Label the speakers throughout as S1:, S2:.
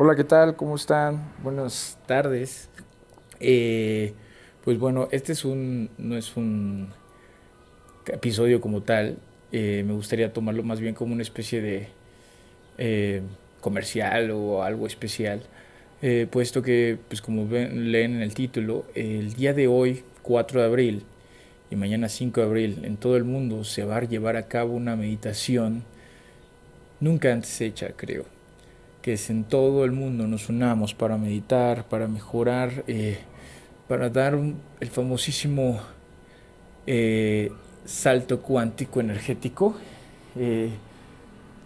S1: Hola, ¿qué tal? ¿Cómo están? Buenas tardes. Eh, pues bueno, este es un, no es un episodio como tal. Eh, me gustaría tomarlo más bien como una especie de eh, comercial o algo especial. puesto que, pues como ven, leen en el título, el día de hoy, 4 de abril, y mañana 5 de abril, en todo el mundo se va a llevar a cabo una meditación nunca antes hecha, creo que es en todo el mundo nos unamos para meditar, para mejorar, eh, para dar el famosísimo eh, salto cuántico energético, eh,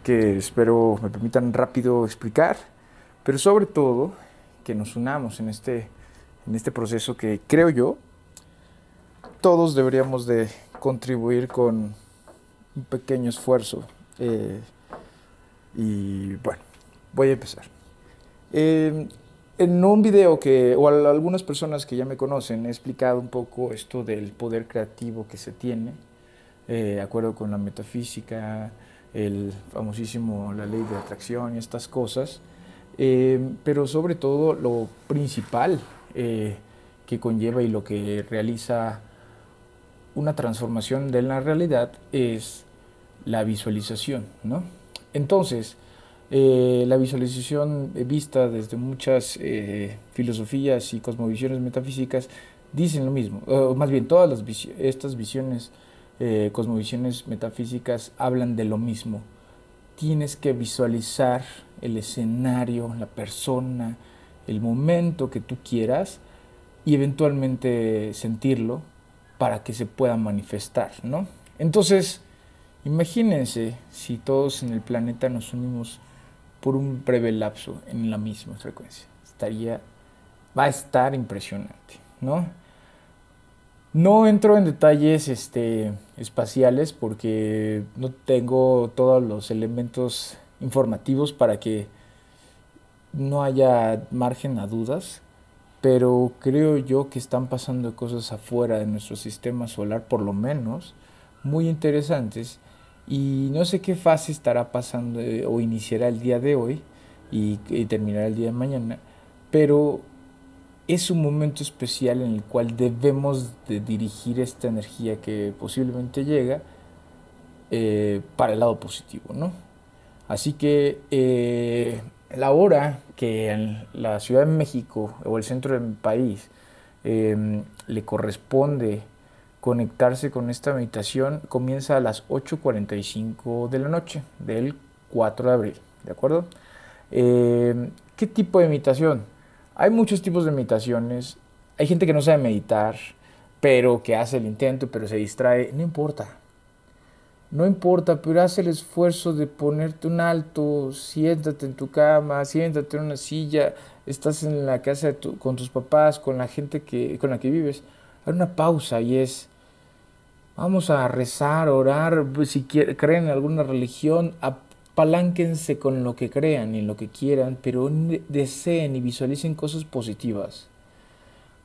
S1: que espero me permitan rápido explicar, pero sobre todo que nos unamos en este, en este proceso que creo yo, todos deberíamos de contribuir con un pequeño esfuerzo. y bueno, Voy a empezar. Em, en un video que, o algunas personas que ya me conocen, he explicado un poco esto del poder creativo que se tiene, eh, de acuerdo con la metafísica, el famosísimo, la ley de atracción y estas cosas, em, pero sobre todo lo principal eh, que conlleva y lo que realiza una transformación de la realidad es la visualización, ¿no? Entonces, eh, la visualización vista desde muchas eh, filosofías y cosmovisiones metafísicas dicen lo mismo, más bien todas las estas visiones, eh, cosmovisiones metafísicas hablan de lo mismo. Tienes que visualizar el escenario, la persona, el momento que tú quieras y eventualmente sentirlo para que se pueda manifestar, ¿no? Entonces, imagínense si todos en el planeta nos unimos por un breve lapso en la misma frecuencia. Estaría, va a estar impresionante, ¿no? No entro en detalles este, espaciales porque no tengo todos los elementos informativos para que no haya margen a dudas, pero creo yo que están pasando cosas afuera de nuestro sistema solar, por lo menos, muy interesantes y no sé qué fase estará pasando eh, o iniciará el día de hoy y, terminará el día de mañana, pero es un momento especial en el cual debemos de dirigir esta energía que posiblemente llega eh, para el lado positivo, ¿no? Así que eh, la hora que en la Ciudad de México o el centro del país le corresponde conectarse con esta meditación comienza a las 8.45 de la noche del 4 de abril, ¿de acuerdo? Eh, ¿Qué tipo de meditación? Hay muchos tipos de meditaciones. Hay gente que no sabe meditar, pero que hace el intento, pero se distrae. No importa. No importa, pero haz el esfuerzo de ponerte un alto, siéntate en tu cama, siéntate en una silla, estás en la casa con tus papás, con la gente que, con la que vives. Hay una pausa y es Vamos a rezar, orar, si creen en alguna religión, apalánquense con lo que crean y lo que quieran, pero deseen y visualicen cosas positivas.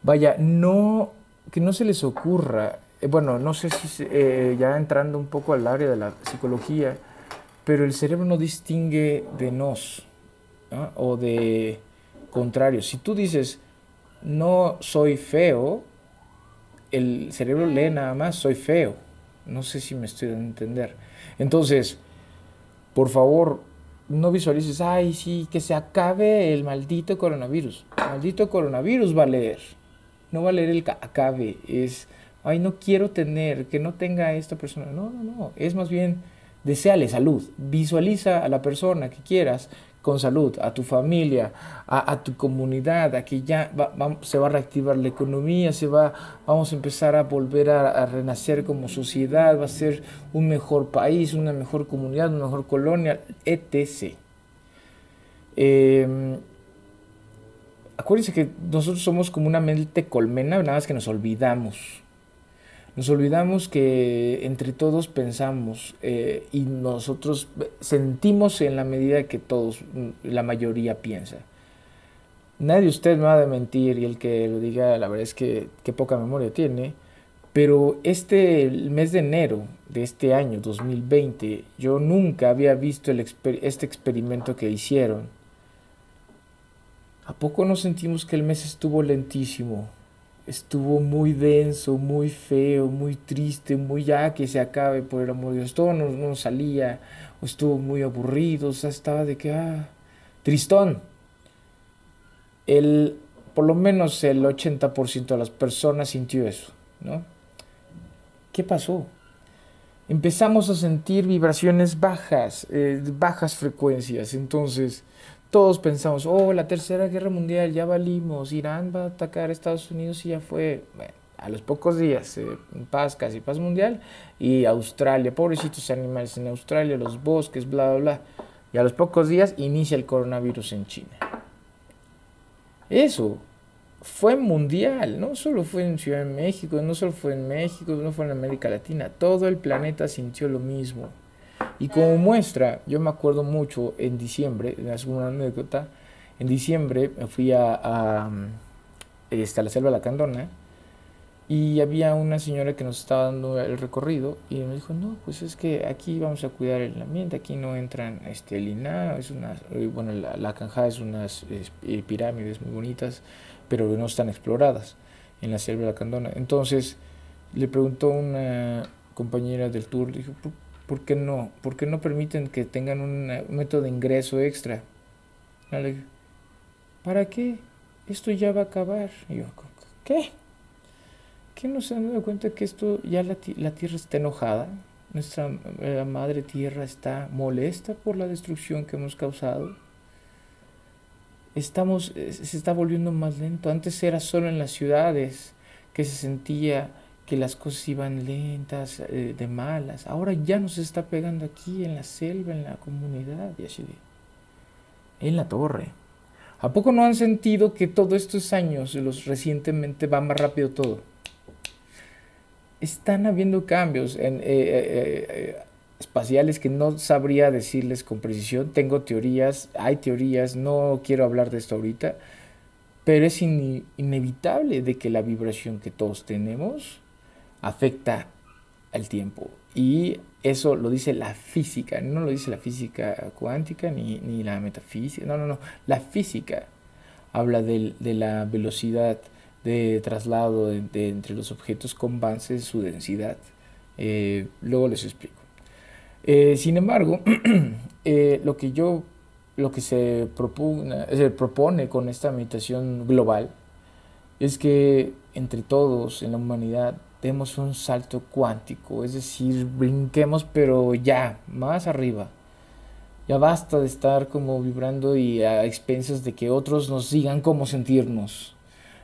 S1: Vaya, no, que no se les ocurra, eh, bueno, no sé si eh, ya entrando un poco al área de la psicología, pero el cerebro no distingue de nos o de contrario. Si tú dices, no soy feo, el cerebro lee nada más, soy feo. No sé si me estoy dando a entender. Entonces, por favor, no visualices, ay, sí, que se acabe el maldito coronavirus. Maldito coronavirus va a leer. No va a leer el acabe. Es, ay, no quiero tener, que no tenga esta persona. No, no, no. Es más bien, deseale salud. Visualiza a la persona que quieras con salud, a tu familia, a, tu comunidad, a que ya se va a reactivar la economía, se va, vamos a empezar a volver a, renacer como sociedad, va a ser un mejor país, una mejor comunidad, una mejor colonia, etc. Em, acuérdense que nosotros somos como una mente colmena, nada más que nos olvidamos nos olvidamos que entre todos pensamos eh, y nosotros sentimos en la medida que todos, mm, la mayoría piensa. Nadie de ustedes me va a mentir y el que lo diga, la verdad es que, poca memoria tiene. Pero este mes de enero de este año 2020, yo nunca había visto el este experimento que hicieron ¿A poco no sentimos que el mes estuvo lentísimo? Estuvo muy denso, muy feo, muy triste, muy ya que se acabe, por el amor de Dios. Todo no, salía, o estuvo muy aburrido, o sea, estaba de que, ah, tristón. El, por lo menos el 80% de las personas sintió eso, ¿no? ¿Qué pasó? Empezamos a sentir vibraciones bajas, eh, bajas frecuencias. Entonces, todos pensamos, oh, la tercera guerra mundial, ya valimos, Irán va a atacar a Estados Unidos y ya fue. Bueno, a los pocos días, eh, paz, casi paz mundial, y Australia, pobrecitos animales en Australia, los bosques, bla, bla, bla. Y a los pocos días inicia el coronavirus en China. Eso fue mundial, no solo fue en Ciudad de México, no solo fue en México, no fue en América Latina, todo el planeta sintió lo mismo. Y como muestra, yo me acuerdo mucho en diciembre, es una anécdota, en diciembre fui a, a, este, la selva de la Candona y había una señora que nos estaba dando el recorrido y me dijo, no, pues es que aquí vamos a cuidar el ambiente, aquí no entran este, el INA, es una, bueno, la, la canja es unas eh, pirámides muy bonitas, pero no están exploradas en la selva de la Candona. Entonces le preguntó una compañera del tour, dijo, ¿por, qué no? ¿Por qué no permiten que tengan un, método de ingreso extra? ¿para qué? Esto ya va a acabar. Y yo, ¿qué? ¿Qué no se han dado cuenta que esto ya la, la tierra está enojada? Nuestra la madre tierra está molesta por la destrucción que hemos causado estamos, eh, se está volviendo más lento. Antes era solo en las ciudades que se sentía que las cosas iban lentas, eh, de malas. Ahora ya nos está pegando aquí en la selva, en la comunidad, y así de, en la torre. ¿A poco no han sentido que todos estos años, los recientemente, va más rápido todo? Están habiendo cambios. En, eh, espaciales que no sabría decirles con precisión. Tengo teorías, hay teorías, no quiero hablar de esto ahorita, pero es inevitable de que la vibración que todos tenemos afecta al tiempo. Y eso lo dice la física, no lo dice la física cuántica ni, ni la metafísica, no, no, no, la física habla de, de la velocidad de traslado de, entre los objetos con base en su densidad. Eh, luego les explico. Eh, sin embargo, eh, lo que yo, lo que se propone, se propone con esta meditación global es que entre todos en la humanidad demos un salto cuántico, es decir, brinquemos pero ya, más arriba. Ya basta de estar como vibrando y a expensas de que otros nos digan cómo sentirnos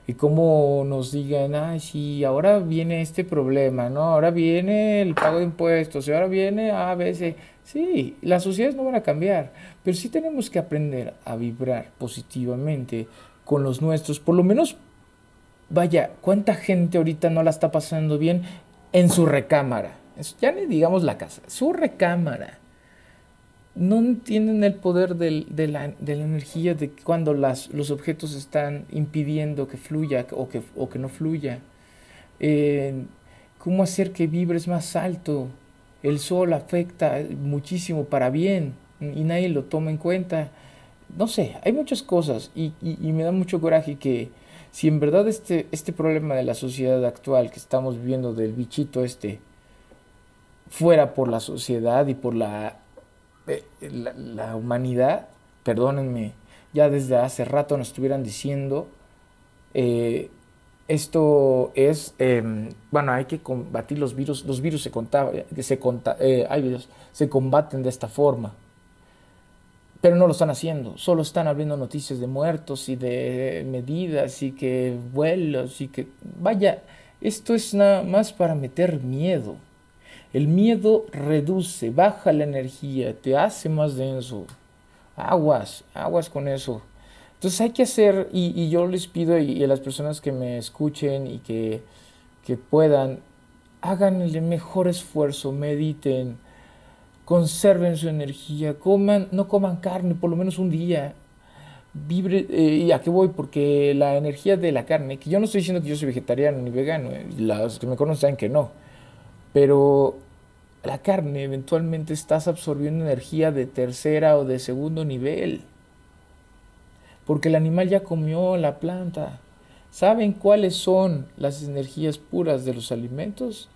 S1: y cómo nos digan, ay, sí, ahora viene este problema, ¿no? Ahora viene el pago de impuestos, y ahora viene A, C. Sí, las sociedades no van a cambiar, pero sí tenemos que aprender a vibrar positivamente con los nuestros. Por lo menos, vaya, ¿cuánta gente ahorita no la está pasando bien en su recámara? Ya ni digamos la casa, su recámara no entienden el poder de, la, energía de cuando los objetos están impidiendo que fluya o que, o no fluya. Eh, cómo hacer que vibres más alto. El sol afecta muchísimo para bien y nadie lo toma en cuenta. No sé, hay muchas cosas y, y me da mucho coraje que si en verdad este, este problema de la sociedad actual que estamos viviendo del bichito este fuera por la sociedad y por la eh, la, humanidad, perdónenme, ya desde hace rato nos estuvieran diciendo, eh, esto es, em, bueno, hay que combatir los virus, los virus se, se, eh, se combaten de esta forma, pero no lo están haciendo, solo están abriendo noticias de muertos y de medidas y que vuelos y que, vaya, esto es nada más para meter miedo. El miedo reduce, baja la energía, te hace más denso. Aguas, aguas con eso. Entonces hay que hacer, y, yo les pido y, a las personas que me escuchen y que, que puedan, hagan el mejor esfuerzo, mediten, conserven su energía, coman, no coman carne por lo menos un día. Eh, ¿Y a qué voy? Porque la energía de la carne, que yo no estoy diciendo que yo soy vegetariano ni vegano, eh, las que me conocen saben que no, pero la carne eventualmente estás absorbiendo energía de tercera o de segundo nivel. porque el animal ya comió la planta. ¿Saben cuáles son las energías puras de los alimentos?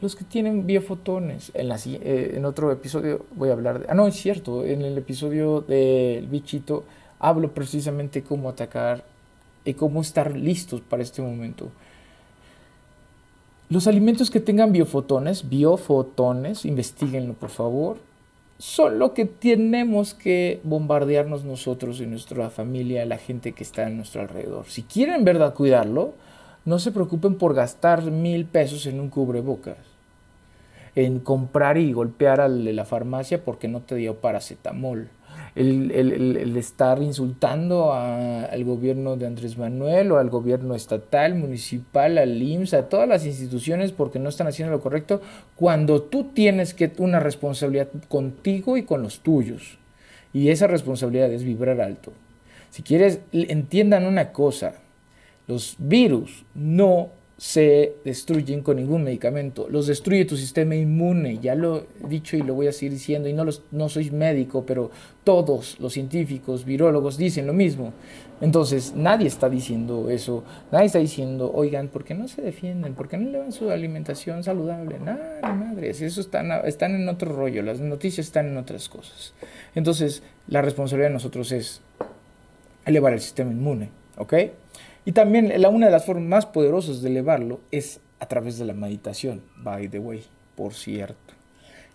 S1: Los que tienen biofotones. En, la, eh, en otro episodio voy a hablar de... Ah, no, es cierto, en el episodio del bichito hablo precisamente cómo atacar y cómo estar listos para este momento. Los alimentos que tengan biofotones, biofotones, investiguenlo por favor, son lo que tenemos que bombardearnos nosotros y nuestra familia, la gente que está a nuestro alrededor. Si quieren verdad cuidarlo, no se preocupen por gastar mil pesos en un cubrebocas, en comprar y golpear de la farmacia porque no te dio paracetamol el, estar insultando al gobierno de Andrés Manuel o al gobierno estatal, municipal, al IMSS, a todas las instituciones porque no están haciendo lo correcto, cuando tú tienes que una responsabilidad contigo y con los tuyos. Y esa responsabilidad es vibrar alto. Si quieres, entiendan una cosa, los virus no se destruyen con ningún medicamento. Los destruye tu sistema inmune, ya lo he dicho y lo voy a seguir diciendo, y no, los, no soy médico, pero todos los científicos, virólogos dicen lo mismo. Entonces, nadie está diciendo eso, nadie está diciendo, oigan, ¿por qué no se defienden? ¿Por qué no le dan su alimentación saludable? Nada, madres, eso están, están en otro rollo, las noticias están en otras cosas. Entonces, la responsabilidad de nosotros es elevar el sistema inmune, ¿ok? Y también la, una de las formas más poderosas de elevarlo es a través de la meditación, by the way, por cierto.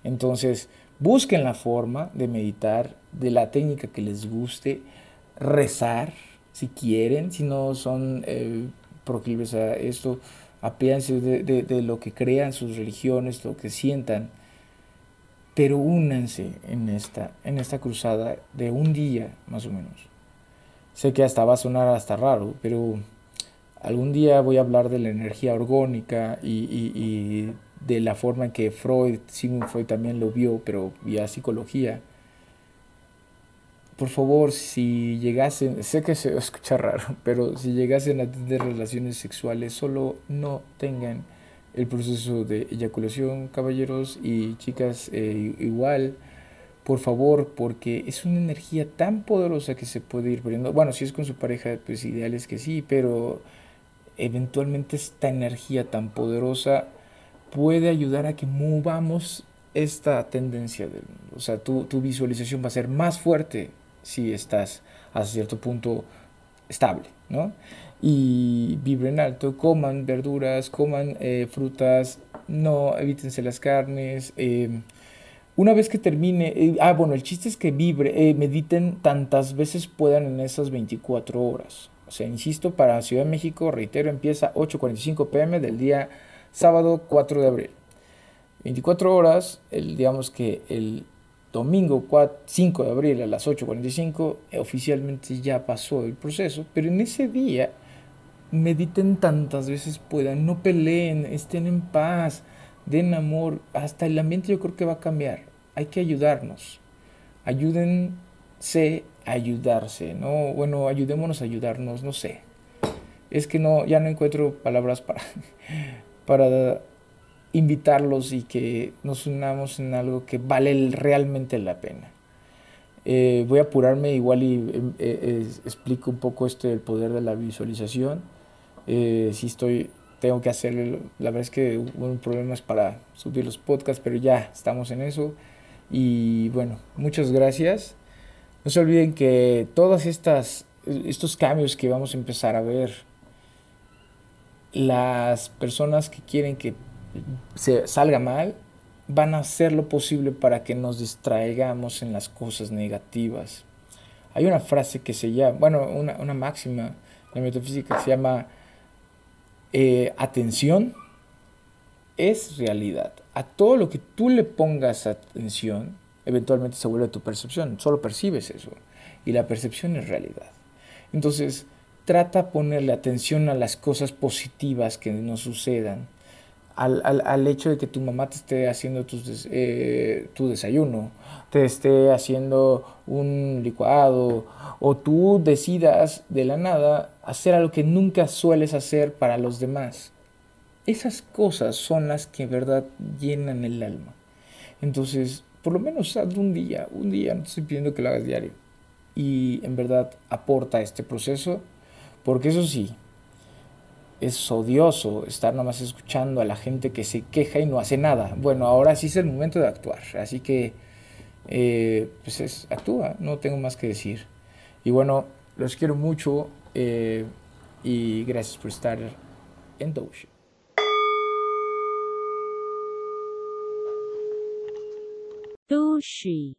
S1: Entonces, busquen la forma de meditar, de la técnica que les guste, rezar, si quieren, si no son eh, proclives a esto, apéanse de, de, de, lo que crean sus religiones, lo que sientan, pero únanse en esta, en esta cruzada de un día más o menos. Sé que hasta va a sonar hasta raro, pero algún día voy a hablar de la energía orgónica y, de la forma en que Freud, Sigmund Freud también lo vio, pero vía psicología. Por favor, si llegasen, sé que se escucha raro, pero si llegasen a tener relaciones sexuales, solo no tengan el proceso de eyaculación, caballeros y chicas eh, igual por favor, porque es una energía tan poderosa que se puede ir perdiendo. Bueno, si es con su pareja, pues ideal es que sí, pero eventualmente esta energía tan poderosa puede ayudar a que movamos esta tendencia. De, o sea, tu, tu visualización va a ser más fuerte si estás a cierto punto estable, ¿no? Y vibren alto, coman verduras, coman eh, frutas, no evítense las carnes. Eh, una vez que termine, eh, ah, bueno, el chiste es que vibre, eh, mediten tantas veces puedan en esas 24 horas. O sea, insisto, para Ciudad de México, reitero, empieza 8.45 pm del día sábado 4 de abril. 24 horas, el, digamos que el domingo 5 de abril a las 8.45 eh, oficialmente ya pasó el proceso, pero en ese día mediten tantas veces puedan, no peleen, estén en paz, den amor, hasta el ambiente yo creo que va a cambiar hay que ayudarnos. Ayúdense a ayudarse, ¿no? Bueno, ayudémonos a ayudarnos, no sé. Es que no, ya no encuentro palabras para, para invitarlos y que nos unamos en algo que vale realmente la pena. Eh, voy a apurarme igual y eh, eh, explico un poco este del poder de la visualización. si estoy, tengo que hacerlo, la verdad es que hubo problemas para subir los podcasts, pero ya estamos en eso. Y bueno, muchas gracias. No se olviden que todos estos cambios que vamos a empezar a ver, las personas que quieren que se salga mal, van a hacer lo posible para que nos distraigamos en las cosas negativas. Hay una frase que se llama, bueno, una, una máxima la metafísica que se llama eh, atención es realidad. A todo lo que tú le pongas atención, eventualmente se vuelve tu percepción. Solo percibes eso. Y la percepción es realidad. Entonces, trata ponerle atención a las cosas positivas que nos sucedan. Al, al, hecho de que tu mamá te esté haciendo eh, tu desayuno, te esté haciendo un licuado, o tú decidas de la nada hacer algo que nunca sueles hacer para los demás esas cosas son las que en verdad llenan el alma. Entonces, por lo menos hazlo un día, un día, no estoy pidiendo que lo hagas diario. y en verdad aporta este proceso, porque eso sí, es odioso estar nomás escuchando a la gente que se queja y no hace nada. Bueno, ahora sí es el momento de actuar, así que eh, pues es, actúa, no tengo más que decir. Y bueno, los quiero mucho eh, y gracias por estar en Doge.
S2: Doshi